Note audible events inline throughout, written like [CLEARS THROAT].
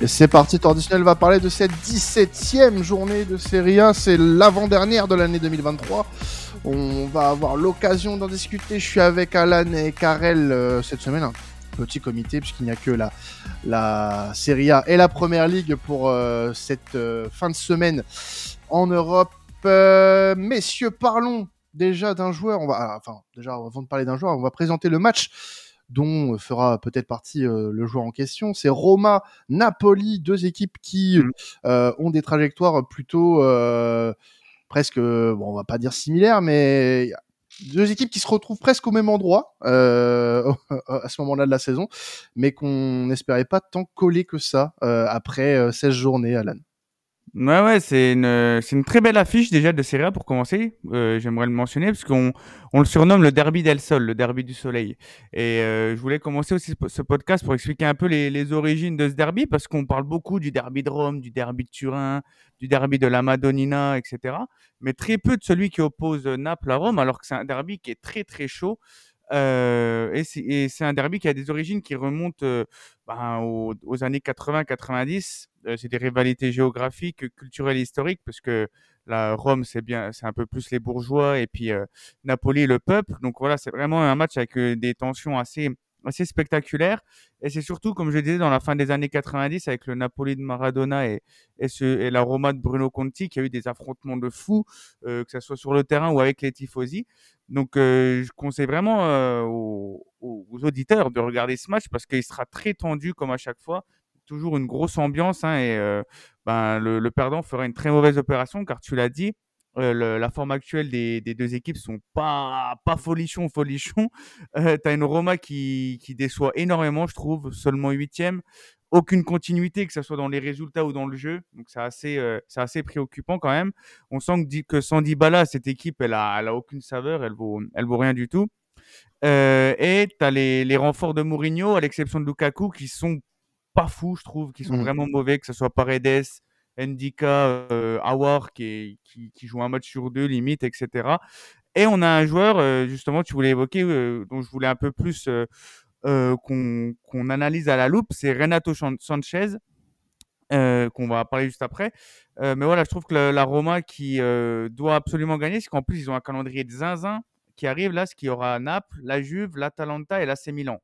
Et c'est parti, Traditionnel va parler de cette 17e journée de Serie A. C'est l'avant-dernière de l'année 2023. On va avoir l'occasion d'en discuter. Je suis avec Alan et Karel euh, cette semaine. Un petit comité, puisqu'il n'y a que la, la Serie A et la Première Ligue pour euh, cette euh, fin de semaine en Europe. messieurs, parlons déjà d'un joueur. On va, enfin, déjà, avant de parler d'un joueur, on va présenter le match dont euh, fera peut-être partie euh, le joueur en question. C'est Roma, Napoli, deux équipes qui mmh. euh, ont des trajectoires plutôt presque, bon, on va pas dire similaires, mais deux équipes qui se retrouvent presque au même endroit euh, [LAUGHS] à ce moment-là de la saison, mais qu'on n'espérait pas tant coller que ça euh, après 16 journées, Alan. Ouais, ouais, c'est une, c'est une très belle affiche déjà de Serie pour commencer. Euh, j'aimerais le mentionner parce qu'on on le surnomme le derby del Sol, le derby du soleil. Et euh, je voulais commencer aussi ce podcast pour expliquer un peu les, les origines de ce derby parce qu'on parle beaucoup du derby de Rome, du derby de Turin, du derby de la Madonnina, etc. Mais très peu de celui qui oppose Naples à Rome, alors que c'est un derby qui est très très chaud. Et c'est un derby qui a des origines qui remontent euh, ben, aux, aux, années 80-90. Euh, c'est des rivalités géographiques, culturelles, historiques, parce que la Rome, c'est bien, c'est un peu plus les bourgeois, et puis Napoli, le peuple. Donc voilà, c'est vraiment un match avec des tensions assez assez spectaculaire. Et c'est surtout, comme je disais, dans la fin des années 90, avec le Napoli de Maradona et, et, ce, et la Roma de Bruno Conti, qui a eu des affrontements de fous, euh, que ce soit sur le terrain ou avec les tifosi. Donc, euh, je conseille vraiment euh, aux, aux, auditeurs de regarder ce match parce qu'il sera très tendu, comme à chaque fois. Toujours une grosse ambiance, hein, et euh, ben, le, le perdant fera une très mauvaise opération, car tu l'as dit, euh, le, la forme actuelle des, des, deux équipes sont pas pas folichon folichon. [LAUGHS] Euh, T'as une Roma qui, qui déçoit énormément, je trouve, seulement huitième, aucune continuité que ce soit dans les résultats ou dans le jeu, donc c'est assez euh, c'est assez préoccupant quand même. On sent que, que sans Dybala, cette équipe elle a elle a aucune saveur, elle vaut elle vaut rien du tout. Euh, et t'as les les renforts de Mourinho, à l'exception de Lukaku, qui sont pas fous, je trouve, qui sont mmh. vraiment mauvais, que ce soit Paredes, Ndika, euh, Awar qui, joue un match sur deux limite, etc. Et on a un joueur, euh, justement, tu voulais évoquer, euh, dont je voulais un peu plus qu'on analyse à la loupe, c'est Renato Sanchez, qu'on va parler juste après. mais voilà, je trouve que la, la Roma qui doit absolument gagner, c'est qu'en plus, ils ont un calendrier de zinzin qui arrive là, ce qui aura Naples, la Juve, l'Atalanta et l'AC Milan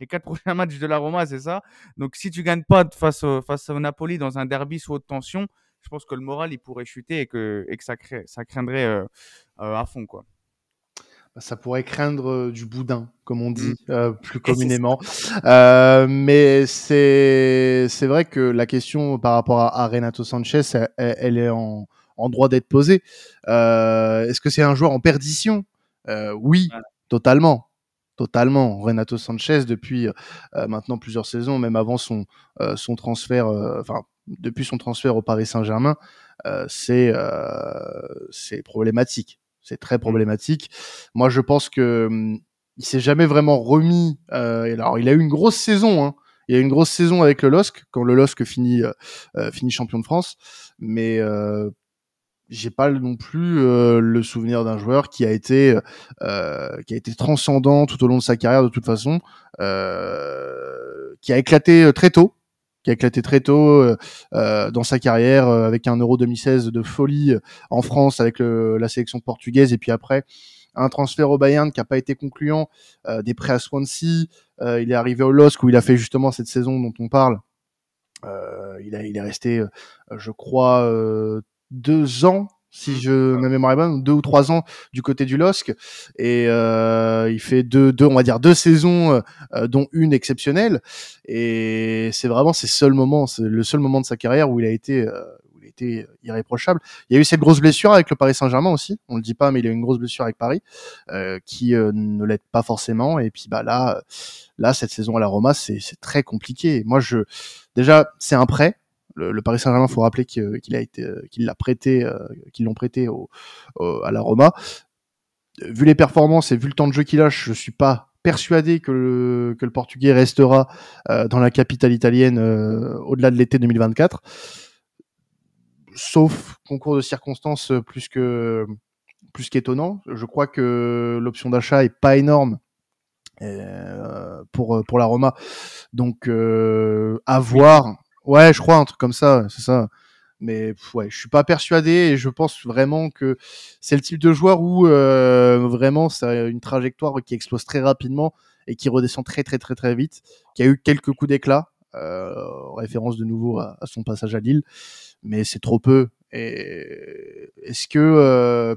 les quatre [LAUGHS] prochains matchs de la Roma, c'est ça. Donc si tu gagnes pas face au, face au Napoli dans un derby sous haute tension, je pense que le moral il pourrait chuter et que, et que ça, crée, ça craindrait euh, euh, à fond quoi. Bah, ça pourrait craindre euh, du boudin, comme on dit mmh. euh, plus [LAUGHS] communément. Euh, mais c'est c'est vrai que la question par rapport à, à Renato Sanchez, elle, elle est en, en droit d'être posée. Est-ce que c'est un joueur en perdition? Oui, voilà. totalement totalement. Renato Sanchez depuis euh, maintenant plusieurs saisons, même avant son euh, son transfert, euh, enfin depuis son transfert au Paris Saint-Germain, euh, c'est euh, c'est problématique. C'est très problématique. Moi, je pense que hum, il s'est jamais vraiment remis. alors, il a eu une grosse saison. Hein. Il y a une grosse saison avec le LOSC quand le LOSC finit finit champion de France, mais j'ai pas non plus euh, le souvenir d'un joueur qui a été euh, qui a été transcendant tout au long de sa carrière de toute façon, euh, qui a éclaté euh, très tôt, qui a éclaté très tôt euh, dans sa carrière avec un Euro 2016 de folie en France avec le, la sélection portugaise et puis après un transfert au Bayern qui a pas été concluant, des prêts à Swansea, il est arrivé au LOSC où il a fait justement cette saison dont on parle. il, a, il est resté, je crois deux ans si mmh. je ma mémoire est bonne, deux ou trois ans du côté du LOSC et euh, il fait deux, deux, on va dire deux saisons, euh, dont une exceptionnelle. Et c'est vraiment ses seuls moments, c'est le seul moment de sa carrière où il a été, euh, où il a été irréprochable. Il y a eu cette grosse blessure avec le Paris Saint-Germain aussi, on le dit pas, mais il a eu une grosse blessure avec Paris euh, qui euh, ne l'aide pas forcément. Et puis bah là, là cette saison à la Roma, c'est très compliqué. Moi, je déjà c'est un prêt le, le Paris Saint-Germain, faut rappeler qu'il a été, qu'il l'a prêté, euh, qu'ils l'ont prêté au, au, à la Roma. Vu les performances et vu le temps de jeu qu'il a, je suis pas persuadé que le, que le Portugais restera euh, dans la capitale italienne euh, au-delà de l'été 2024. Sauf concours de circonstances plus que plus qu'étonnant. Je crois que l'option d'achat est pas énorme euh, pour pour la Roma. Donc euh, à voir Ouais, je crois un truc comme ça, c'est ça. Mais ouais, je suis pas persuadé et je pense vraiment que c'est le type de joueur où euh, vraiment c'est une trajectoire qui explose très rapidement et qui redescend très très très très vite, qui a eu quelques coups d'éclat, euh, référence de nouveau à, son passage à Lille, mais c'est trop peu. Et est-ce que euh,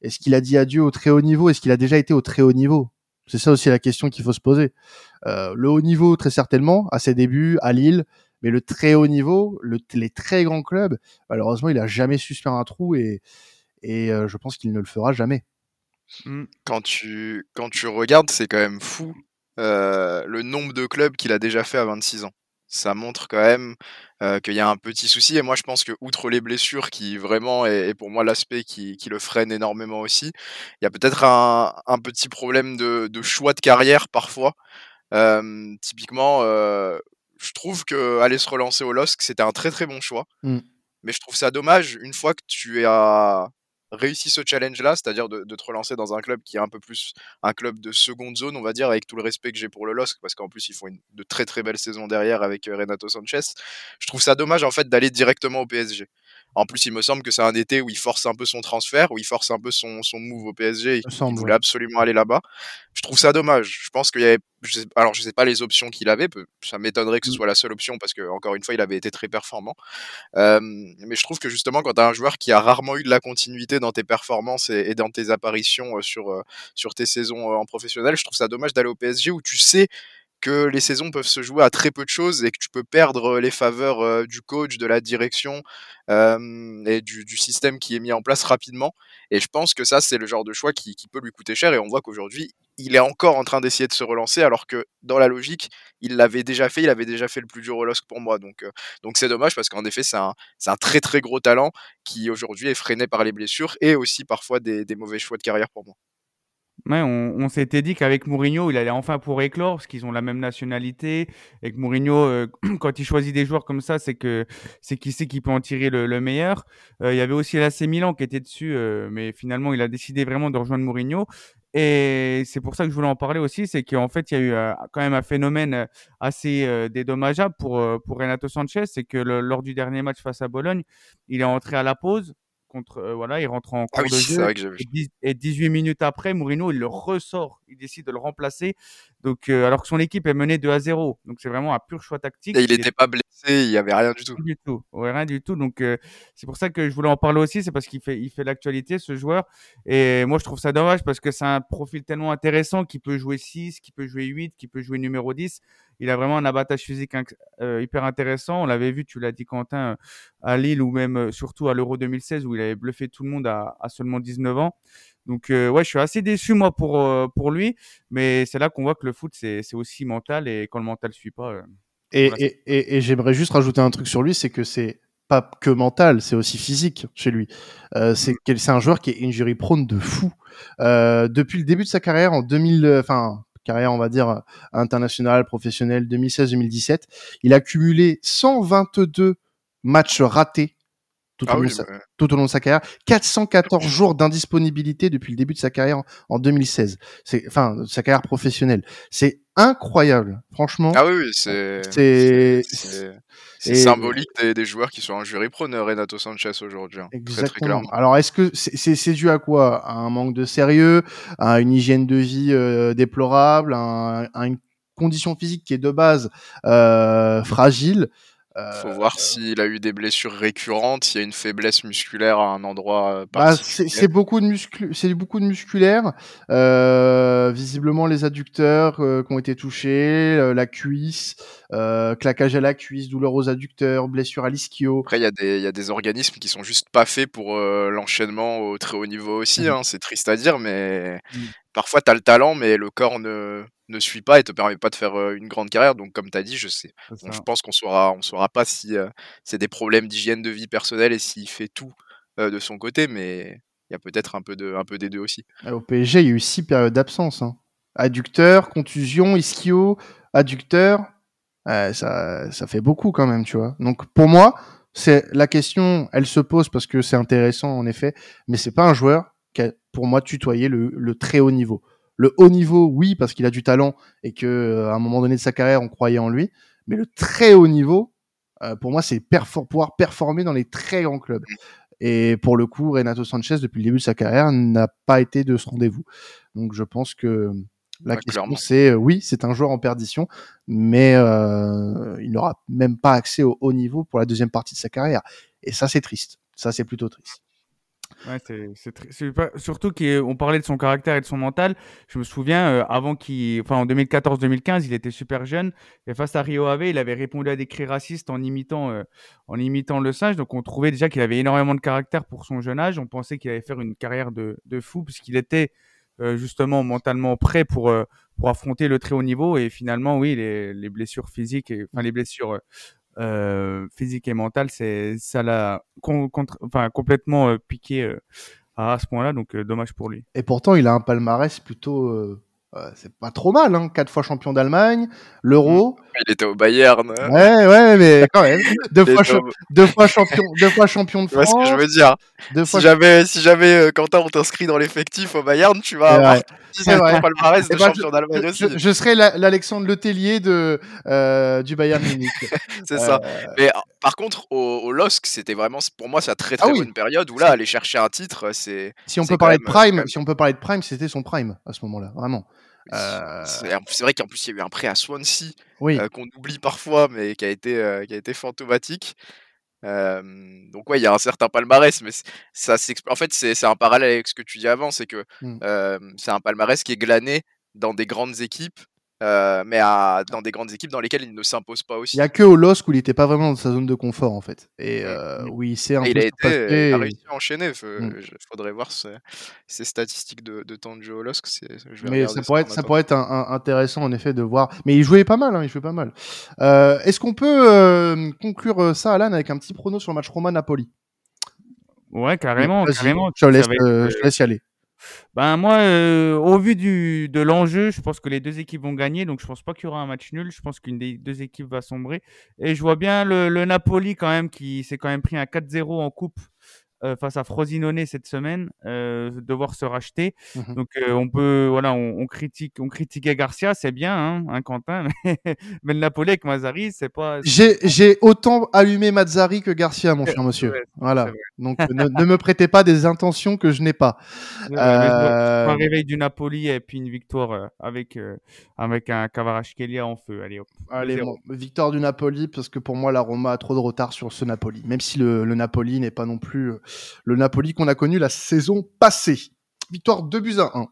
est-ce qu'il a dit adieu au très haut niveau? Est-ce qu'il a déjà été au très haut niveau? C'est ça aussi la question qu'il faut se poser. Le haut niveau, très certainement, à ses débuts, à Lille, mais le très haut niveau, le, les très grands clubs, malheureusement, il a jamais su se faire un trou et, euh, je pense qu'il ne le fera jamais. Mmh. Quand tu, quand tu regardes, c'est quand même fou euh, le nombre de clubs qu'il a déjà fait à 26 ans. Ça montre quand même euh, qu'il y a un petit souci. Et moi, je pense que, outre les blessures, qui vraiment est, pour moi l'aspect qui, le freine énormément aussi, il y a peut-être un, petit problème de, choix de carrière parfois. Typiquement, je trouve que aller se relancer au LOSC, c'était un très très bon choix. Mmh. Mais je trouve ça dommage, une fois que tu as réussi ce challenge-là, c'est-à-dire de, te relancer dans un club qui est un peu plus un club de seconde zone, on va dire, avec tout le respect que j'ai pour le LOSC, parce qu'en plus ils font une, de très très belles saisons derrière avec euh, Renato Sanchez. Je trouve ça dommage en fait d'aller directement au PSG. En plus, il me semble que c'est un été où il force un peu son transfert, où il force un peu son, son move au PSG. Il, il voulait absolument aller là-bas. Je trouve ça dommage. Je pense qu'il y avait, je sais, alors je sais pas les options qu'il avait. Ça m'étonnerait que ce mmh. soit la seule option parce que encore une fois, il avait été très performant. Euh, mais je trouve que justement, quand tu as un joueur qui a rarement eu de la continuité dans tes performances et, et dans tes apparitions sur sur tes saisons en professionnel, je trouve ça dommage d'aller au PSG où tu sais que les saisons peuvent se jouer à très peu de choses et que tu peux perdre les faveurs du coach, de la direction euh, et du, système qui est mis en place rapidement. Et je pense que ça, c'est le genre de choix qui, peut lui coûter cher. Et on voit qu'aujourd'hui, il est encore en train d'essayer de se relancer, alors que dans la logique, il l'avait déjà fait, il avait déjà fait le plus dur LOSC pour moi. Donc, donc c'est dommage parce qu'en effet, c'est un, très très gros talent qui aujourd'hui est freiné par les blessures et aussi parfois des mauvais choix de carrière pour moi. On, s'était dit qu'avec Mourinho, il allait enfin pour éclore, parce qu'ils ont la même nationalité. Et que Mourinho, euh, [CLEARS THROAT] quand il choisit des joueurs comme ça, c'est que c'est qu'il sait qu'il peut en tirer le, meilleur. Euh, il y avait aussi l'AC Milan qui était dessus, euh, mais finalement, il a décidé vraiment de rejoindre Mourinho. Et c'est pour ça que je voulais en parler aussi, c'est qu'en fait, il y a eu quand même un phénomène assez dédommageable pour, pour Renato Sanchez, c'est que lors du dernier match face à Bologne, il est entré à la pause, contre euh, voilà, il rentre en ah cours de jeu et, 18 minutes après, Mourinho il le ressort, il décide de le remplacer. Donc euh, alors que son équipe est menée 2 à 0. Donc c'est vraiment un pur choix tactique. Et il n'était pas blessé, il y avait rien du tout. Rien du tout. rien du tout. Donc euh, c'est pour ça que je voulais en parler aussi, c'est parce qu'il fait il fait l'actualité ce joueur et moi je trouve ça dommage parce que c'est un profil tellement intéressant qui peut jouer 6, qui peut jouer 8, qui peut jouer numéro 10 il a vraiment un abattage physique euh, hyper intéressant. On l'avait vu, tu l'as dit Quentin, euh, à Lille ou même euh, surtout à l'Euro 2016 où il avait bluffé tout le monde à, seulement 19 ans. Donc ouais, je suis assez déçu moi pour pour lui, mais c'est là qu'on voit que le foot c'est aussi mental et quand le mental suit pas. et, et, et, j'aimerais juste rajouter un truc sur lui, c'est que c'est pas que mental, c'est aussi physique chez lui. Euh, c'est mmh. c'est un joueur qui est injury prone de fou. Euh, depuis le début de sa carrière en 2000, enfin carrière, on va dire, internationale, professionnelle, 2016-2017. Il a cumulé 122 matchs ratés tout, au, ah long tout au long de sa carrière. 414 jours d'indisponibilité depuis le début de sa carrière en 2016. C'est, enfin, sa carrière professionnelle. C'est incroyable, franchement. Ah oui, c'est, c'est, c'est symbolique des, des, joueurs qui sont en jury pro, Renato Sanchez aujourd'hui. Hein, Exactement. Alors, est-ce que c'est dû à quoi? À un manque de sérieux, à une hygiène de vie euh, déplorable, à, à, une condition physique qui est de base euh, fragile? Euh, faut voir s'il a eu des blessures récurrentes, s'il y a une faiblesse musculaire à un endroit euh, bah, c'est beaucoup de muscu c'est beaucoup de musculaire. Euh, visiblement les adducteurs euh, qui ont été touchés, la cuisse, claquage à la cuisse, douleur aux adducteurs, blessure à l'ischio. Après il y a des il y a des organismes qui sont juste pas faits pour l'enchaînement au très haut niveau aussi. Mmh. Hein, c'est triste à dire, mais mmh. Parfois tu as le talent, mais le corps ne ne suit pas et te permet pas de faire une grande carrière. Donc, comme tu as dit, je sais. je pense qu'on saura, on saura pas si c'est des problèmes d'hygiène de vie personnelle et s'il fait tout de son côté, mais il y a peut-être un peu de, un peu des deux aussi. Au PSG, il y a eu six périodes d'absence. Hein. Adducteur, contusion, ischio, adducteur. ça, ça fait beaucoup quand même, tu vois. Donc, pour moi, c'est la question, elle se pose parce que c'est intéressant en effet, mais c'est pas un joueur qui a, pour moi, tutoyé le très haut niveau. Le haut niveau, oui, parce qu'il a du talent et que euh, à un moment donné de sa carrière, on croyait en lui. Mais le très haut niveau, pour moi, c'est pouvoir performer dans les très grands clubs. Et pour le coup, Renato Sanchez, depuis le début de sa carrière, n'a pas été de ce rendez-vous. Donc je pense que la question, c'est oui, c'est un joueur en perdition, mais euh, il n'aura même pas accès au haut niveau pour la deuxième partie de sa carrière. Et ça, c'est triste. Ça, c'est plutôt triste. Ouais, c'est surtout qu'on parlait de son caractère et de son mental. Je me souviens, euh, avant qu'il, enfin en 2014-2015, il était super jeune et face à Rio Ave, il avait répondu à des cris racistes en imitant, euh, en imitant le singe. Donc on trouvait déjà qu'il avait énormément de caractère pour son jeune âge. On pensait qu'il allait faire une carrière de, de fou puisqu'il était euh, justement mentalement prêt pour pour affronter le très haut niveau. Et finalement, oui, les, les blessures physiques, et, enfin les blessures euh, physique et mental, c'est ça l'a enfin, complètement euh, piqué euh, à ce point-là, donc dommage pour lui. Et pourtant, il a un palmarès plutôt c'est pas trop mal, hein. Quatre fois champion d'Allemagne, l'Euro. Il était au Bayern. Hein. Ouais, ouais, mais quand même. [LAUGHS] Deux fois, deux fois champion, deux fois champion de France. ce que je veux dire. Deux si j'avais, si jamais Quentin on t'inscrit dans l'effectif au Bayern, tu vas avoir vrai. palmarès de eh ben, champion d'Allemagne aussi. Je, serais l'Alexandre Letellier de euh, du Bayern Munich. [LAUGHS] c'est ça. Euh, mais par contre, au, au LOSC, c'était vraiment, pour moi, c'est une très ah très bonne période où là, aller chercher un titre, c'est. Si on peut parler de prime, si on peut parler de prime, c'était son prime à ce moment-là, vraiment. Euh, c'est vrai qu'en plus, il y a eu un prêt à Swansea euh, qu'on oublie parfois, mais qui a été, euh, qui a été fantomatique. donc ouais, il y a un certain palmarès, mais ça En fait, c'est un parallèle avec ce que tu dis avant, c'est que mmh. c'est un palmarès qui est glané dans des grandes équipes euh, mais à, dans des grandes équipes dans lesquelles il ne s'impose pas aussi. Il n'y a que au LOSC où il n'était pas vraiment dans sa zone de confort en fait. Et euh, oui, c'est un il a, été, il a réussi à enchaîner. Il mmh. faudrait voir ses, statistiques de, de, temps de jeu au LOSC. mais ça pourrait, être, ça pourrait être intéressant en effet de voir. Mais il jouait pas mal, hein, il jouait pas mal. Euh, Est-ce qu'on peut euh, conclure ça, Alan, avec un petit prono sur le match Roma-Napoli? Ouais, carrément. carrément je, laisse, je laisse y aller. Ben moi, euh, au vu de l'enjeu, je pense que les deux équipes vont gagner, donc je pense pas qu'il y aura un match nul. Je pense qu'une des deux équipes va sombrer. Et je vois bien le Napoli quand même qui s'est quand même pris un 4-0 en coupe euh, face à Frosinone cette semaine, euh, devoir se racheter. Mmh Donc euh, on peut, voilà, on, on, critique, on critiquait Garcia, c'est bien, hein, hein Quentin, [LAUGHS] mais, le Napoli avec Mazzari, c'est pas. J'ai autant allumé Mazzari que Garcia, mon cher monsieur. voilà. Donc ne, ne, me prêtez pas des intentions que je n'ai pas. [LAUGHS] un réveil du Napoli et puis une victoire avec avec un Kvaratskhelia en feu. Allez hop. Allez, bon, victoire du Napoli parce que pour moi la Roma a trop de retard sur ce Napoli, même si le, le Napoli n'est pas non plus le Napoli qu'on a connu la saison passée. Victoire 2 buts à 1.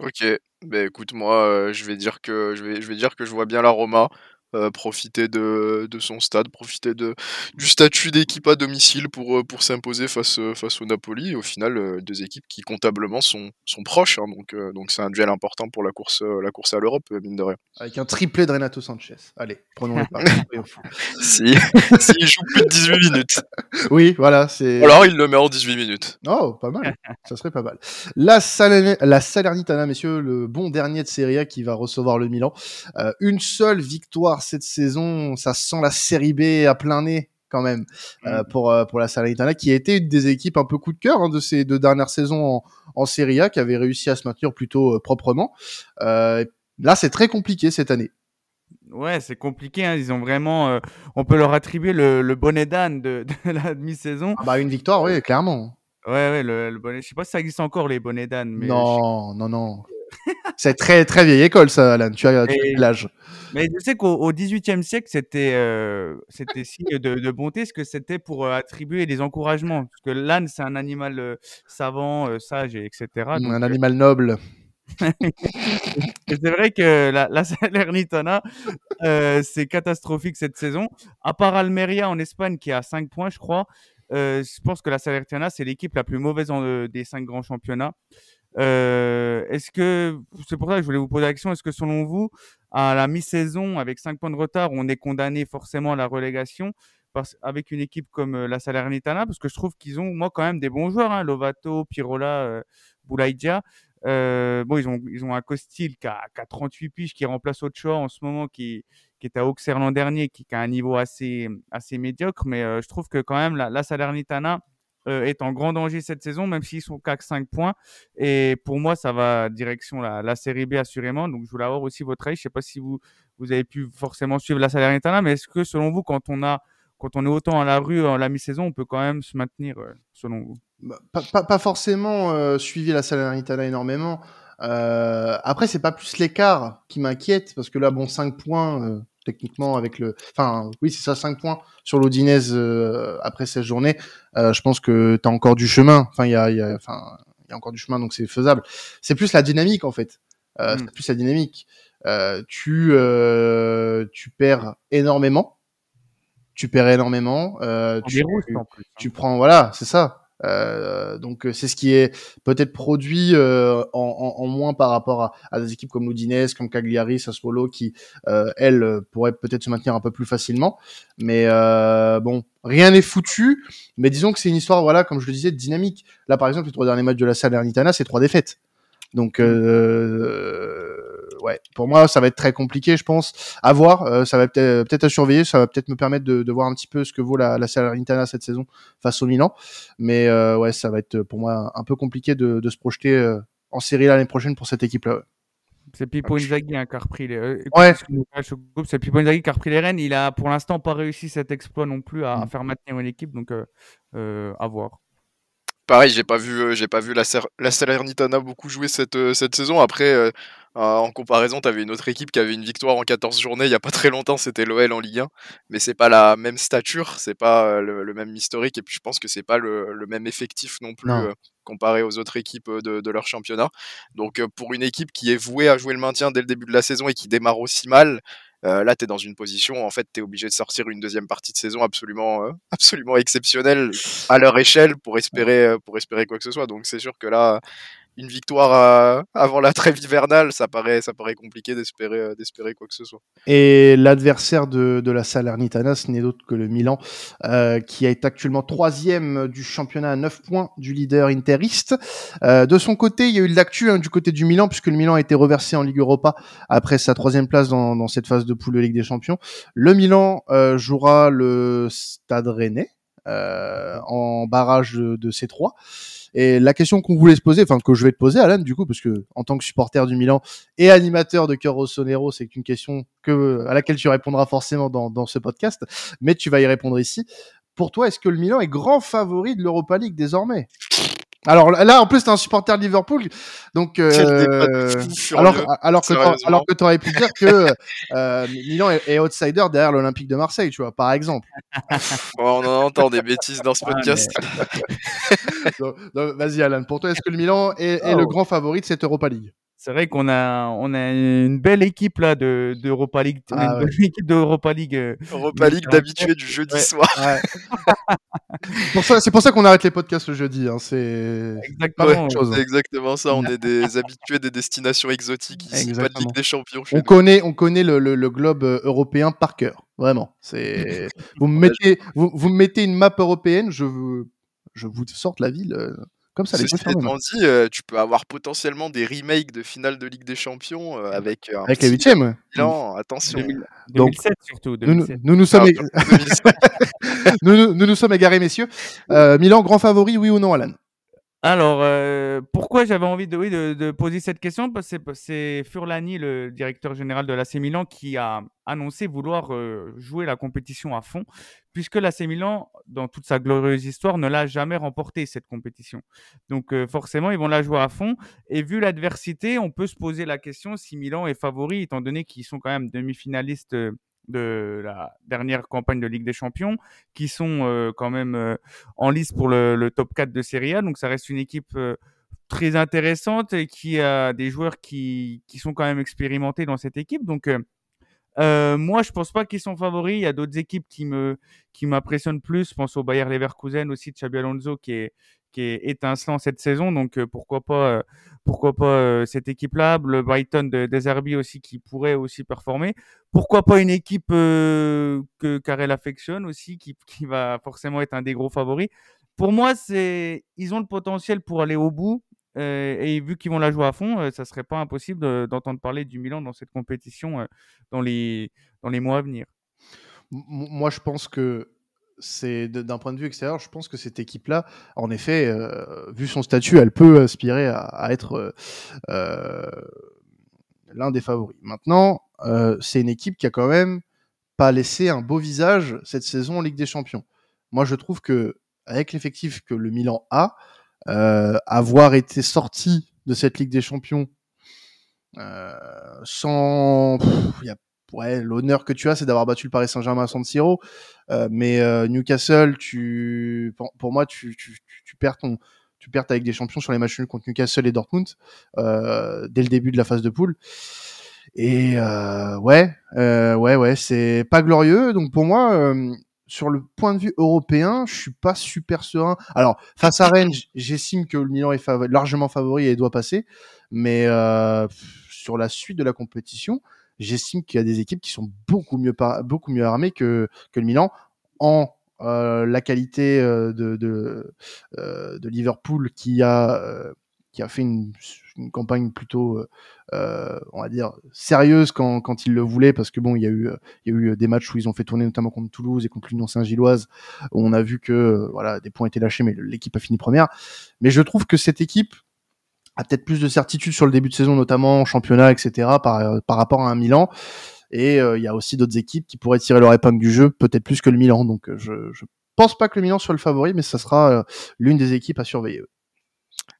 Ok, ben écoute moi euh, je vais dire que je je vais dire que je vois bien la Roma. Euh, profiter de, de, son stade, profiter de, du statut d'équipe à domicile pour, euh, pour s'imposer face, euh, face au Napoli. au final, deux équipes qui comptablement sont, sont proches, hein, donc donc c'est un duel important pour la course, la course à l'Europe, mine de rien. Avec un triplé de Renato Sanchez. Allez, prenons le pas. [LAUGHS] si, [LAUGHS] s'il joue plus de 18 minutes. Oui, voilà. c'est. Alors il le met en 18 minutes. Oh, pas mal. Ça serait pas mal. La, la Salernitana, messieurs, le bon dernier de Serie A qui va recevoir le Milan. une seule victoire cette saison, ça sent la série B à plein nez quand même euh, mm. pour euh, pour la Salernitana qui a été une des équipes un peu coup de cœur hein, de ces deux dernières saisons en, en Serie A qui avait réussi à se maintenir plutôt euh, proprement. là, c'est très compliqué cette année. Ouais, c'est compliqué. Hein. Ils ont vraiment, on peut leur attribuer le, le bonnet d'âne de, [LAUGHS] la demi-saison. Ah bah une victoire, oui, clairement. Ouais, ouais, le, bonnet. Je sais pas si ça existe encore les bonnets d'âne. Mais non, non, non. [LAUGHS] c'est très très vieille école ça, Alan. Tu as, l'âge. Mais je sais qu'au XVIIIe siècle, c'était euh, c'était signe de, de, bonté, ce que c'était pour euh, attribuer des encouragements. Parce que l'âne, c'est un animal euh, savant, euh, sage, etc. Donc, un animal noble. [LAUGHS] c'est vrai que la, la Salernitana, c'est catastrophique cette saison. À part Almeria en Espagne qui a 5 points, je crois. je pense que la Salernitana, c'est l'équipe la plus mauvaise en, des 5 grands championnats. Euh, est-ce que, c'est pour ça que je voulais vous poser la question, est-ce que selon vous, à la mi-saison, avec 5 points de retard, on est condamné forcément à la relégation avec une équipe comme euh, la Salernitana? Parce que je trouve qu'ils ont, moi, quand même des bons joueurs, hein, Lovato, Pirola, euh, Boulaïdia. Euh, bon, ils ont, ils ont un Costil qui a, qui a 38 piges, qui remplace Ochoa en ce moment, qui, qui est à Auxerre l'an dernier, qui, a un niveau assez, assez médiocre. Mais je trouve que quand même, la Salernitana, est en grand danger cette saison, même s'ils sont qu'à 5 points. Et pour moi, ça va direction la, Série B assurément. Donc, je voulais avoir aussi votre avis. Je sais pas si vous, vous avez pu forcément suivre la Salernitana, mais est-ce que selon vous, quand on a quand on est autant à la rue en la mi-saison, on peut quand même se maintenir, selon vous? Bah, pas, forcément suivi la Salernitana énormément. Euh, après, c'est pas plus l'écart qui m'inquiète parce que là, bon, 5 points euh, techniquement avec le, enfin, oui, c'est ça, 5 points sur l'Odinez euh, après cette journée. Euh, je pense que t'as encore du chemin. Enfin, il y a, y a, enfin, il y a encore du chemin, donc c'est faisable. C'est plus la dynamique en fait. Euh, mm. C'est plus la dynamique. tu, tu perds énormément. Tu perds énormément. tu, tu, hein. tu prends, voilà, c'est ça. Euh, donc euh, c'est ce qui est peut-être produit euh, en, en, en, moins par rapport à, à, des équipes comme Loudinez, comme Cagliari, Sassuolo, qui euh, elles pourraient peut-être se maintenir un peu plus facilement. Mais euh, bon, rien n'est foutu. Mais disons que c'est une histoire, voilà, comme je le disais, dynamique. Là, par exemple, les trois derniers matchs de la Salernitana, c'est trois défaites. Donc euh, ouais, pour moi, ça va être très compliqué, je pense. À voir, euh, ça va peut-être peut à surveiller, ça va peut-être me permettre de, de, voir un petit peu ce que vaut la, la Salernitana cette saison face au Milan. Mais euh, ouais, ça va être pour moi un peu compliqué de, de se projeter euh, en série l'année prochaine pour cette équipe-là. Ouais. C'est Pippo Inzaghi hein, qui a repris les. Euh, ouais. C'est Pippo Inzaghi qui a repris les rênes. Il a pour l'instant pas réussi cet exploit non plus à, à mm. faire maintenir une équipe, donc euh, à voir pareil, j'ai pas vu, j'ai pas vu la, la Salernitana beaucoup jouer cette, cette saison. Après, euh, en comparaison, tu avais une autre équipe qui avait une victoire en 14 journées il y a pas très longtemps, c'était l'OL en Ligue 1. Mais c'est pas la même stature, c'est pas le, le, même historique, et puis je pense que c'est pas le, le, même effectif non plus non. Euh, comparé aux autres équipes de, de leur championnat. Donc pour une équipe qui est vouée à jouer le maintien dès le début de la saison et qui démarre aussi mal, euh, là, tu es dans une position, en fait, tu es obligé de sortir une deuxième partie de saison absolument, euh, [LAUGHS] absolument exceptionnelle à leur échelle pour espérer, euh, pour espérer quoi que ce soit. Donc, c'est sûr que là, une victoire euh, avant la trêve hivernale, ça paraît, ça paraît compliqué d'espérer, euh, d'espérer quoi que ce soit. Et l'adversaire de, de la Salernitana, ce n'est d'autre que le Milan, euh, qui est actuellement troisième du championnat à 9 points du leader interiste. Euh, de son côté, il y a eu de l'actu hein, du côté du Milan, puisque le Milan a été reversé en Ligue Europa après sa troisième place dans, dans cette phase de poule de Ligue des Champions. Le Milan euh, jouera le Stade Rennais en barrage de, de C3. Et la question qu'on voulait se poser, enfin que je vais te poser, Alan, du coup, parce que en tant que supporter du Milan et animateur de Cœur Rossonero, c'est une question que à laquelle tu répondras forcément dans, dans ce podcast, mais tu vas y répondre ici. Pour toi, est-ce que le Milan est grand favori de l'Europa League désormais? Alors là, en plus, t'es un supporter de Liverpool, donc euh, alors, alors que alors que t'aurais pu dire que euh, Milan est, est, outsider derrière l'Olympique de Marseille, tu vois, par exemple. bon, on en entend des bêtises dans ce ah, podcast. mais... [LAUGHS] Vas-y, Alan. Pour toi, est-ce que le Milan est, est oh. le grand favori de cette Europa League? C'est vrai qu'on a, on a une belle équipe là de d'Europa League, ah, une ouais. belle équipe d'Europa League. Euh, Europa League d'habitués du jeudi ouais. soir. Ouais. [LAUGHS] pour ça, c'est pour ça qu'on arrête les podcasts le jeudi. Hein. C'est exactement, chose, hein. exactement ça. On [LAUGHS] est des habitués des destinations exotiques ici, pas de Ligue des Champions. On connaît, on connaît le, le, le, globe euh, européen par cœur. Vraiment. C'est [LAUGHS] vous me mettez, vous, vous me mettez une map européenne, je veux, je vous sorte la ville. Euh, comme ça, les étant dit, euh, tu peux avoir potentiellement des remakes de finale de Ligue des Champions euh, avec un avec les huitièmes. Non, attention. 2007 Donc, surtout. 2007. Nous, nous, nous, sommes ah, [LAUGHS] nous, nous, nous, sommes égarés, messieurs. [LAUGHS] Euh, Milan, grand favori, oui ou non, Alan? Alors, euh, pourquoi j'avais envie de, poser cette question? Parce que c'est Furlani, le directeur général de l'AC Milan, qui a annoncé vouloir euh, jouer la compétition à fond, puisque l'AC Milan, dans toute sa glorieuse histoire, ne l'a jamais remporté cette compétition. Donc, euh, forcément, ils vont la jouer à fond. Et vu l'adversité, on peut se poser la question si Milan est favori, étant donné qu'ils sont quand même demi-finalistes de la dernière campagne de Ligue des Champions, qui sont euh, quand même euh, en lice pour le, top 4 de Serie A. Donc ça reste une équipe euh, très intéressante et qui a des joueurs qui, qui sont quand même expérimentés dans cette équipe. Donc moi, je pense pas qu'ils sont favoris. Il y a d'autres équipes qui me qui m'impressionnent plus. Je pense au Bayer Leverkusen aussi de Xabi Alonso qui est qui est étincelant cette saison. Donc euh, pourquoi pas, euh, pourquoi pas euh, cette équipe-là, le Brighton de Deserbi aussi qui pourrait aussi performer. Pourquoi pas une équipe que Karel affectionne aussi, qui, va forcément être un des gros favoris. Pour moi, c'est ils ont le potentiel pour aller au bout. et vu qu'ils vont la jouer à fond, ça serait pas impossible d'entendre parler du Milan dans cette compétition dans les dans les mois à venir. Moi, je pense que c'est d'un point de vue extérieur, je pense que cette équipe-là, en effet, euh, vu son statut, elle peut aspirer à, être euh, l'un des favoris. Maintenant, euh, c'est une équipe qui a quand même pas laissé un beau visage cette saison en Ligue des Champions. Moi, je trouve que avec l'effectif que le Milan a, euh, avoir été sorti de cette Ligue des Champions euh, sans, ouais, l'honneur que tu as, c'est d'avoir battu le Paris Saint-Germain à San Siro. Euh, mais euh, Newcastle, tu, pour, moi, tu, tu, tu, perds ton, tu perds avec des champions sur les matchs nuls contre Newcastle et Dortmund euh, dès le début de la phase de poule. Et euh, ouais, euh, ouais, ouais, c'est pas glorieux. Donc pour moi, euh, sur le point de vue européen, je suis pas super serein. Alors face à Rennes, j'estime que le Milan est largement favori et doit passer. Mais sur la suite de la compétition, j'estime qu'il y a des équipes qui sont beaucoup mieux, beaucoup mieux armées que, que le Milan en euh, la qualité euh, de, euh, de, Liverpool qui a, qui a fait une, campagne plutôt, on va dire, sérieuse quand, quand il le voulait, parce que bon, il y, a eu, il y a eu des matchs où ils ont fait tourner notamment contre Toulouse et contre l'Union Saint-Gilloise, où on a vu que voilà, des points étaient lâchés, mais l'équipe a fini première. Mais je trouve que cette équipe, a peut-être plus de certitude sur le début de saison, notamment en championnat, etc., par, par rapport à un Milan. Et euh, il y a aussi d'autres équipes qui pourraient tirer leur épingle du jeu, peut-être plus que le Milan. Donc euh, je, je pense pas que le Milan soit le favori, mais ça sera euh, l'une des équipes à surveiller.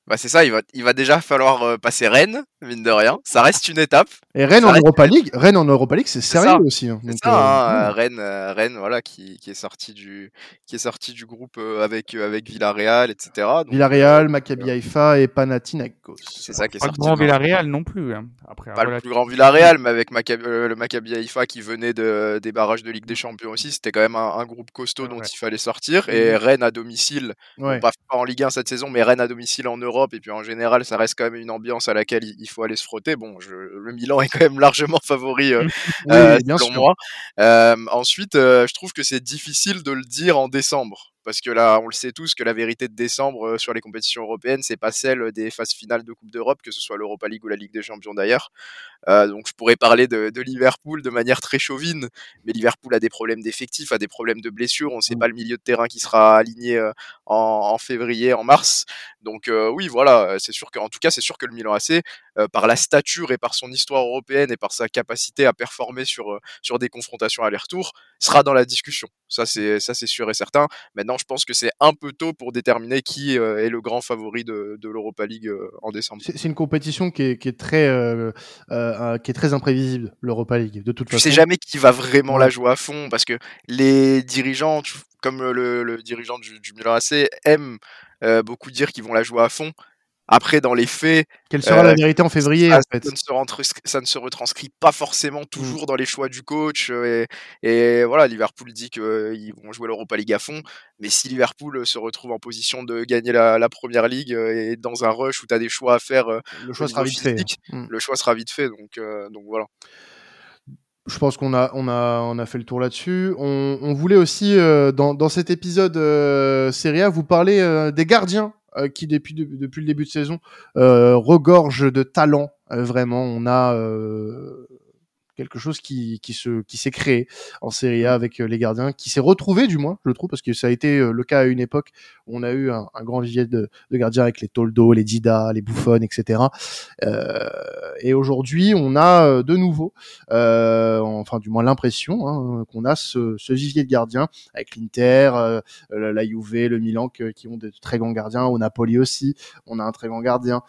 Bah c'est ça, il va, il va déjà falloir euh, passer Rennes, mine de rien. Ça reste une étape. Et Rennes en Europa League, Rennes en Europa League, c'est sérieux ça. aussi. Hein. C'est ça, euh, hein, Rennes, euh, Rennes, voilà, qui, qui est sorti du, qui est sorti du groupe avec avec Villarreal, etc. Donc, Villarreal, Maccabi Haïfa et Panathinaikos. C'est ça qui est pas sorti. Pas le grand Villarreal non plus. Hein. Après, pas le plus grand Villarreal, mais avec Maccabi, le Maccabi Haïfa qui venait de, des barrages de Ligue des Champions aussi, c'était quand même un, un, groupe costaud dont ouais. il fallait sortir. Et Rennes à domicile, ouais. pas en Ligue 1 cette saison, mais Rennes à domicile en Europe et puis en général ça reste quand même une ambiance à laquelle il faut aller se frotter. Bon, je, le Milan est quand même largement [LAUGHS] favori euh, oui, euh, bien selon sûr. moi. Euh, ensuite, je trouve que c'est difficile de le dire en décembre. Parce que là, on le sait tous que la vérité de décembre sur les compétitions européennes, c'est pas celle des phases finales de Coupe d'Europe, que ce soit l'Europa League ou la Ligue des Champions d'ailleurs. Euh, donc je pourrais parler de, de, Liverpool de manière très chauvine, mais Liverpool a des problèmes d'effectifs, a des problèmes de blessures. On ne sait pas le milieu de terrain qui sera aligné euh, en, en, février, en mars. Donc euh, oui, voilà, c'est sûr que, en tout cas, c'est sûr que le Milan AC, euh, par la stature et par son histoire européenne et par sa capacité à performer sur sur des confrontations aller-retour, sera dans la discussion. Ça c'est ça c'est sûr et certain. Maintenant, je pense que c'est un peu tôt pour déterminer qui est le grand favori de, de l'Europa League en décembre. C'est une compétition qui est, qui est très qui est très imprévisible, l'Europa League, de toute tu façon. sais jamais qui va vraiment la jouer à fond, parce que les dirigeants, comme le, le dirigeant du, du, Milan AC, aiment euh, beaucoup dire qu'ils vont la jouer à fond. Après, dans les faits, quelle sera euh, la vérité en février ça, en fait? ça, ne se rentre, ça, ne se retranscrit pas forcément toujours mmh. dans les choix du coach. Et, et voilà, Liverpool dit qu'ils vont jouer l'Europa League à fond. Mais si Liverpool se retrouve en position de gagner la, la première ligue et dans un rush où tu as des choix à faire, le choix sera vite fait. Mmh. Le choix sera vite fait. Donc, euh, donc voilà. Je pense qu'on a, on a, on a fait le tour là-dessus. On, on, voulait aussi, euh, dans, dans cet épisode euh, Serie A, vous parler euh, des gardiens euh, qui, depuis, de, depuis le début de saison, euh, regorgent de talent. Euh, vraiment, on a quelque chose qui, qui se qui s'est créé en Serie A avec les gardiens, qui s'est retrouvé du moins, je trouve, parce que ça a été le cas à une époque où on a eu un, un grand vivier de, de, gardiens avec les Toldo, les Dida, les Buffon, etc. Euh, et aujourd'hui, on a de nouveau, euh, enfin du moins l'impression hein, qu'on a ce, ce, vivier de gardiens avec l'Inter, euh, la Juve, le Milan que, qui ont de très grands gardiens, au Napoli aussi, on a un très grand gardien.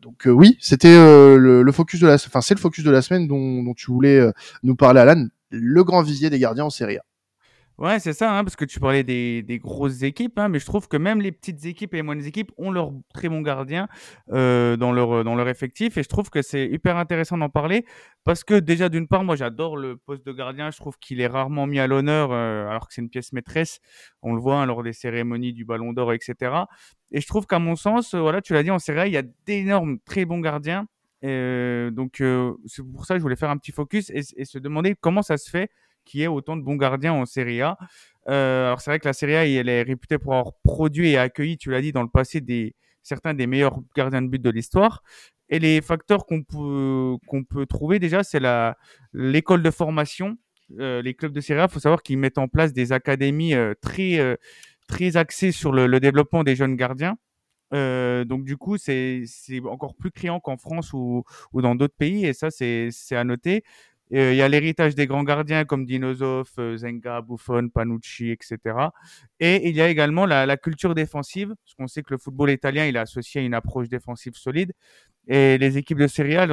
donc oui, c'était le, le, focus de la, enfin c'est le focus de de la semaine dont, tu voulais euh, nous parler, Alan, le grand visier des gardiens en Serie A. Ouais, c'est ça, hein, parce que tu parlais des, des grosses équipes, hein, mais je trouve que même les petites équipes et les moyennes équipes ont leurs très bons gardiens euh, dans, leur, dans leur effectif, et je trouve que c'est hyper intéressant d'en parler, parce que déjà, d'une part, moi j'adore le poste de gardien, je trouve qu'il est rarement mis à l'honneur, euh, alors que c'est une pièce maîtresse, on le voit hein, lors des cérémonies du Ballon d'Or, etc. Et je trouve qu'à mon sens, euh, voilà, tu l'as dit, en Serie A, il y a d'énormes, très bons gardiens, euh, donc euh, c'est pour ça que je voulais faire un petit focus et, et se demander comment ça se fait qu'il y ait autant de bons gardiens en Serie A. Euh, alors c'est vrai que la Serie A, elle est réputée pour avoir produit et accueilli, tu l'as dit, dans le passé, des, certains des meilleurs gardiens de but de l'histoire. Et les facteurs qu'on peut, qu'on peut trouver déjà, c'est la, l'école de formation les clubs de Serie A, faut savoir qu'ils mettent en place des académies très très axées sur le, le, développement des jeunes gardiens. Donc du coup, c'est encore plus criant qu'en France ou, dans d'autres pays, et ça, c'est à noter. Il y a l'héritage des grands gardiens comme Dinosov, Zenga, Buffon, Panucci, etc. Et il y a également la, la culture défensive, parce qu'on sait que le football italien, il est associé à une approche défensive solide. Et les équipes de Serie A,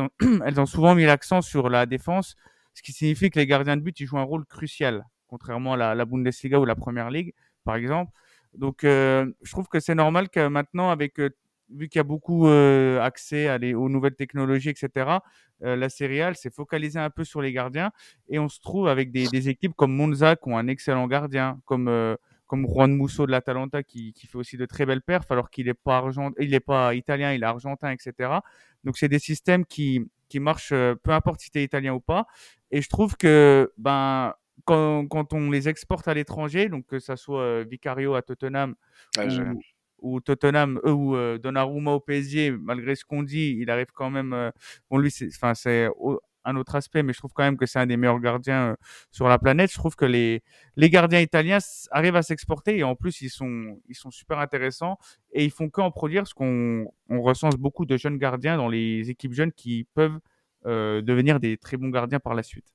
elles ont [CLEARS THROAT] souvent mis l'accent sur la défense, ce qui signifie que les gardiens de but, ils jouent un rôle crucial, contrairement à la, la Bundesliga ou la Première Ligue, par exemple. Donc, euh, je trouve que c'est normal que maintenant, avec euh, vu qu'il y a beaucoup euh, accès à les, aux nouvelles technologies, etc., euh, la Serie A s'est focalisée un peu sur les gardiens et on se trouve avec des, des, équipes comme Monza qui ont un excellent gardien, comme euh, comme Juan Musso de l'Atalanta qui, qui fait aussi de très belles perfs alors qu'il n'est pas argent, il n'est pas italien, il est argentin, etc. Donc c'est des systèmes qui qui marchent euh, peu importe si tu es italien ou pas. Et je trouve que ben quand, quand on les exporte à l'étranger, donc que ça soit euh, Vicario à Tottenham ou, ou Tottenham euh, ou euh, Donnarumma au PSG, malgré ce qu'on dit, il arrive quand même. euh, bon, lui, c'est, enfin, c'est au- un autre aspect, mais je trouve quand même que c'est un des meilleurs gardiens euh, sur la planète. Je trouve que les les gardiens italiens arrivent à s'exporter et en plus ils sont ils sont super intéressants et ils font qu'en produire parce qu'on on recense beaucoup de jeunes gardiens dans les équipes jeunes qui peuvent euh, devenir des très bons gardiens par la suite.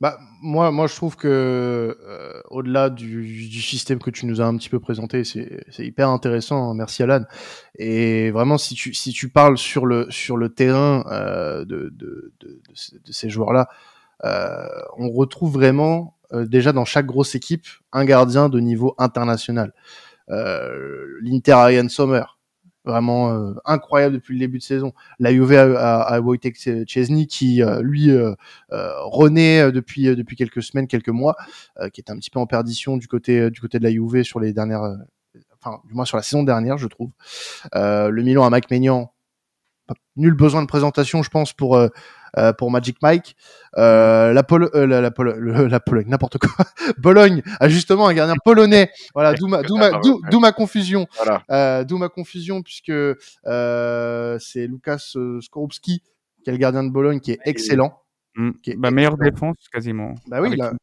Bah, moi, moi, je trouve que euh, au-delà du, du système que tu nous as un petit peu présenté, c'est hyper intéressant. Merci Alan. Et vraiment, si tu si tu parles sur le sur le terrain euh, de, de, de, de, ces- joueurs-là, euh, on retrouve vraiment euh, déjà dans chaque grosse équipe un gardien de niveau international. Euh, L'Inter a Ian Sommer, vraiment euh, incroyable depuis le début de saison. La Juve a Wojtek Szczesny qui euh, lui euh, euh, renaît depuis depuis quelques semaines, quelques mois, qui est un petit peu en perdition du côté du côté de la Juve sur les dernières, enfin du moins sur la saison dernière, je trouve. Le Milan a Mike Maignan, nul besoin de présentation, je pense pour euh, euh, pour Magic Mike. Euh, la, euh, la, le- la Pologne, n'importe quoi. [LAUGHS] Bologne a justement un gardien polonais. Voilà, d'où ma, d'où ma, d'où- d'où ma confusion. Voilà. Euh, D'où ma confusion puisque euh, c'est Lukas euh, Skorupski qui est le gardien de Bologne qui est excellent. Mm. Qui est Bah, meilleure défense quasiment. Bah oui, Avec là, une-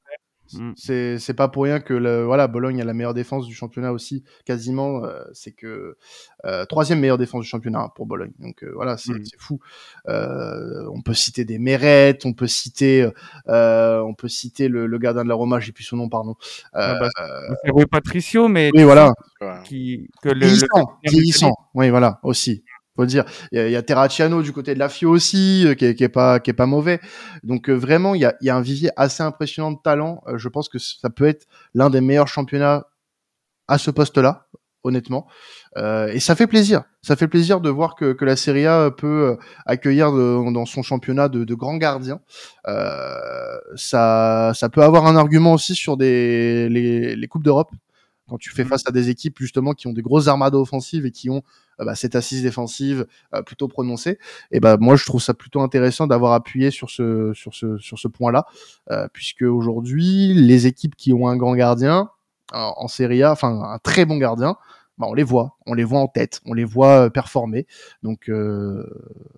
Mm. c'est c'est pas pour rien que le, voilà Bologne a la meilleure défense du championnat aussi quasiment. euh, c'est que euh, troisième meilleure défense du championnat hein, pour Bologne. Donc euh, voilà, c'est Mm. c'est fou. Euh, on peut citer des Meret, on peut citer euh, on peut citer le, le gardien de la Roma, j'ai plus son nom pardon. Euh, Ah bah, C'est Rui Patricio, mais oui voilà, qui, que le- vieillissant, le- vieillissant. Oui, voilà, aussi. Dire. Il y a, Terracciano du côté de la FIO aussi, euh, qui est, pas, qui est pas mauvais. Donc euh, vraiment, il y a, y a un vivier assez impressionnant de talent. Euh, je pense que ça peut être l'un des meilleurs championnats à ce poste-là, honnêtement. Et ça fait plaisir. Ça fait plaisir de voir que, que la Serie A peut accueillir dans son championnat de, de grands gardiens. Ça, ça peut avoir un argument aussi sur des, les, les coupes d'Europe. Quand tu fais Mhm. face à des équipes justement qui ont des grosses armadas offensives et qui ont euh, bah, cette assise défensive euh, plutôt prononcée, et bah moi je trouve ça plutôt intéressant d'avoir appuyé sur ce sur ce sur ce point-là, euh, puisque aujourd'hui les équipes qui ont un grand gardien en, en Serie A, enfin un très bon gardien, bah, on les voit, on les voit en tête, on les voit euh, performer. Donc euh,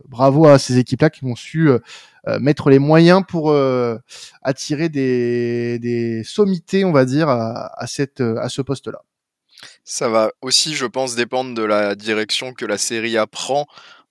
bravo à ces équipes-là qui ont su euh, mettre les moyens pour attirer des, des sommités, on va dire, à, à cette à ce poste-là. Ça va aussi, je pense, dépendre de la direction que la série A prend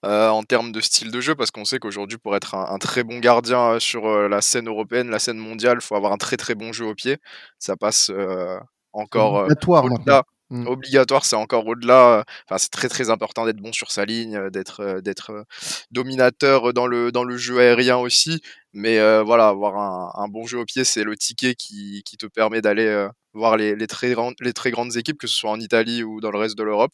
euh, en termes de style de jeu, parce qu'on sait qu'aujourd'hui, pour être un, un très bon gardien sur euh, la scène européenne, la scène mondiale, il faut avoir un très très bon jeu au pied. Ça passe euh, encore au-delà. Mm. Obligatoire, c'est encore au-delà. euh, Enfin, c'est très très important d'être bon sur sa ligne, euh, d'être euh, d'être dominateur dans le dans le jeu aérien aussi. Mais voilà, avoir un, bon jeu au pied, c'est le ticket qui, qui te permet d'aller voir les, les très grandes équipes, que ce soit en Italie ou dans le reste de l'Europe.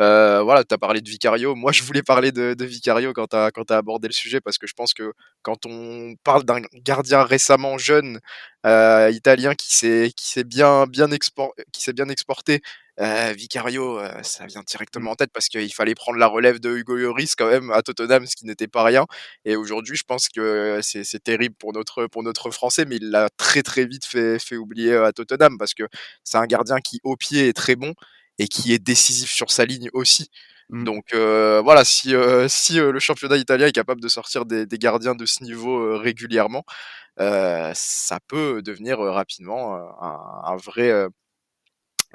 Euh, voilà, tu as parlé de Vicario. Moi, je voulais parler de, Vicario quand tu as, abordé le sujet, parce que je pense que quand on parle d'un gardien récemment jeune, euh, italien, qui s'est bien, bien, bien exporté, euh, Vicario, ça vient directement en tête parce qu'il fallait prendre la relève de Hugo Lloris quand même à Tottenham, ce qui n'était pas rien. Et aujourd'hui, je pense que c'est terrible pour notre, pour notre Français, mais il l'a très très vite fait, fait oublier à Tottenham parce que c'est un gardien qui au pied est très bon et qui est décisif sur sa ligne aussi. Mm. Donc euh, voilà, si, euh, si euh, le championnat italien est capable de sortir des, des gardiens de ce niveau régulièrement, ça peut devenir rapidement un, un, vrai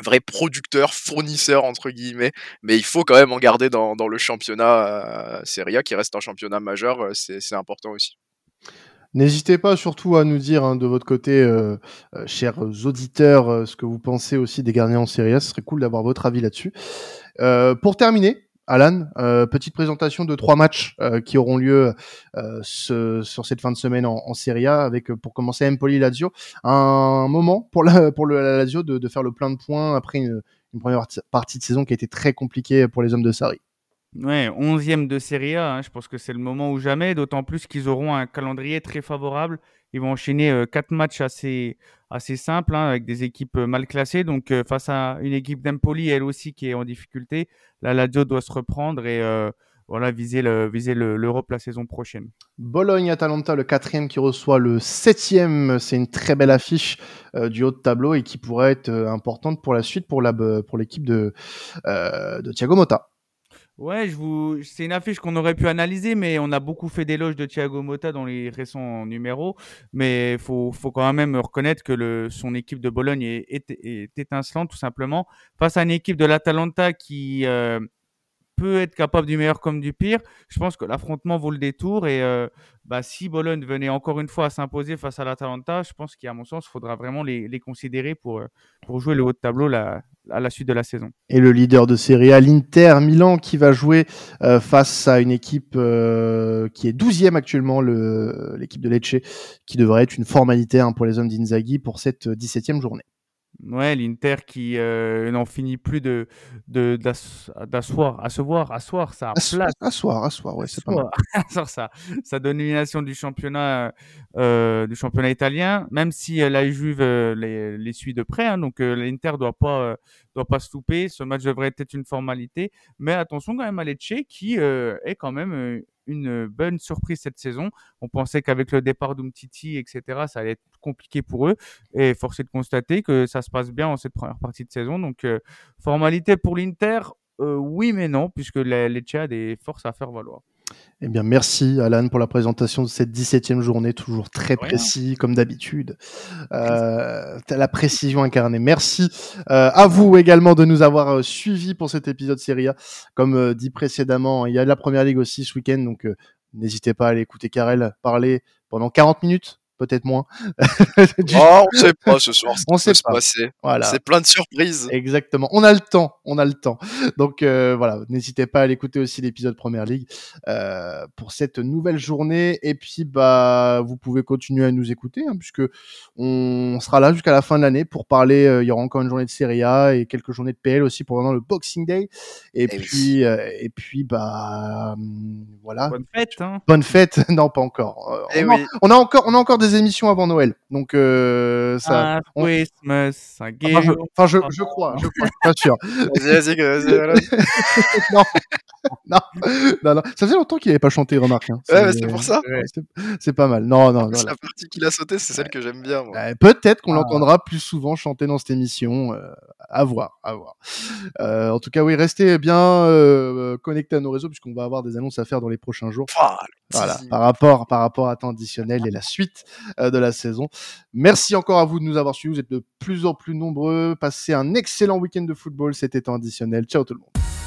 vrai producteur, fournisseur entre guillemets, mais il faut quand même en garder dans, dans le championnat Serie A qui reste un championnat majeur, c'est important aussi. N'hésitez pas surtout à nous dire hein, de votre côté, euh, euh, chers auditeurs, euh, ce que vous pensez aussi des gardiens en Serie A. Ce serait cool d'avoir votre avis là-dessus. pour terminer, Alan, petite présentation de trois matchs qui auront lieu sur cette fin de semaine en, Serie A, avec pour commencer Empoli-Lazio. Un moment pour, la, le Lazio de, de, faire le plein de points après une, une première partie de saison qui a été très compliquée pour les hommes de Sarri. Ouais, 11e de Serie A, hein, je pense que c'est le moment ou jamais, d'autant plus qu'ils auront un calendrier très favorable. Ils vont enchaîner euh, quatre matchs assez, assez simples hein, avec des équipes euh, mal classées. Donc, euh, face à une équipe d'Empoli, elle aussi qui est en difficulté, la Lazio doit se reprendre et voilà, viser, le, viser l'Europe la saison prochaine. Bologne-Atalanta, le quatrième qui reçoit le septième. C'est une très belle affiche du haut de tableau et qui pourrait être importante pour la suite pour l'équipe de, de Thiago Motta. Ouais, je vous... c'est une affiche qu'on aurait pu analyser, mais on a beaucoup fait d'éloges de Thiago Motta dans les récents numéros. Mais faut, quand même reconnaître que son équipe de Bologne est, est, étincelante, tout simplement. Face à une équipe de l'Atalanta qui euh, peut être capable du meilleur comme du pire, je pense que l'affrontement vaut le détour. Et euh, bah, si Bologne venait encore une fois à s'imposer face à l'Atalanta, je pense qu'à mon sens, il faudra vraiment les, les considérer pour, euh, pour jouer le haut de tableau à la suite de la saison. Et le leader de Serie A, l'Inter Milan, qui va jouer euh, face à une équipe qui est 12e actuellement, l'équipe de Lecce, qui devrait être une formalité hein, pour les hommes d'Inzaghi pour cette 17e journée. Ouais, l'Inter qui euh, n'en finit plus de d'asseoir, asseoir, asseoir sa place. Asseoir, asseoir, ouais, c'est pas mal. asseoir [LAUGHS] sa, sa domination du championnat euh, du championnat italien, même si la Juve les, les suit de près. Hein, donc l'Inter doit pas doit pas se louper. Ce match devrait être une formalité, mais attention quand même à Lecce qui est quand même une bonne surprise cette saison. On pensait qu'avec le départ d'Umtiti, etc., ça allait être compliqué pour eux. Et force est de constater que ça se passe bien en cette première partie de saison. Donc, formalité pour l'Inter, oui mais non, puisque Lecce a des forces à faire valoir. Eh bien, merci Alan pour la présentation de cette 17e journée, toujours très précis comme d'habitude. Euh, la précision incarnée. Merci euh, à vous également de nous avoir euh, suivis pour cet épisode Serie A. Comme euh, dit précédemment, il y a la Première Ligue aussi ce week-end, donc n'hésitez pas à aller écouter Karel parler pendant 40 minutes peut-être moins. [LAUGHS] oh, on sait pas ce soir. On sait pas. Voilà. C'est plein de surprises. Exactement. On a le temps. On a le temps. Donc euh, voilà, n'hésitez pas à l'écouter aussi l'épisode Première Ligue euh, pour cette nouvelle journée. Et puis bah vous pouvez continuer à nous écouter hein, puisque on sera là jusqu'à la fin de l'année pour parler. Euh, il y aura encore une journée de Serie A et quelques journées de PL aussi pour le Boxing Day. Et, eh puis euh, et puis bah hum, voilà. Bonne fête. Hein. Bonne fête. [LAUGHS] non, pas encore. Eh on, a, on, a, encore on a encore des émissions avant Noël. Donc euh, ça. Ah, Christmas, enfin, je, enfin, je, je, crois, je crois, pas sûr. vas-y, vas-y, vas-y. [LAUGHS] non. non, non, non, ça fait longtemps qu'il n'avait pas chanté, remarque. Hein. Ouais, c'est pour ça. C'est pas mal. Non, non. C'est la partie qu'il a sauté, c'est celle que j'aime bien. Euh, peut-être qu'on ah. l'entendra plus souvent chanter dans cette émission. Euh, à voir, à voir. Euh, en tout cas, oui, restez bien euh, connectés à nos réseaux puisqu'on va avoir des annonces à faire dans les prochains jours. Voilà, par rapport, par rapport à temps additionnel et la suite euh, de la saison. Merci encore à vous de nous avoir suivis. Vous êtes de plus en plus nombreux. Passez un excellent week-end de football. C'était temps additionnel. Ciao tout le monde.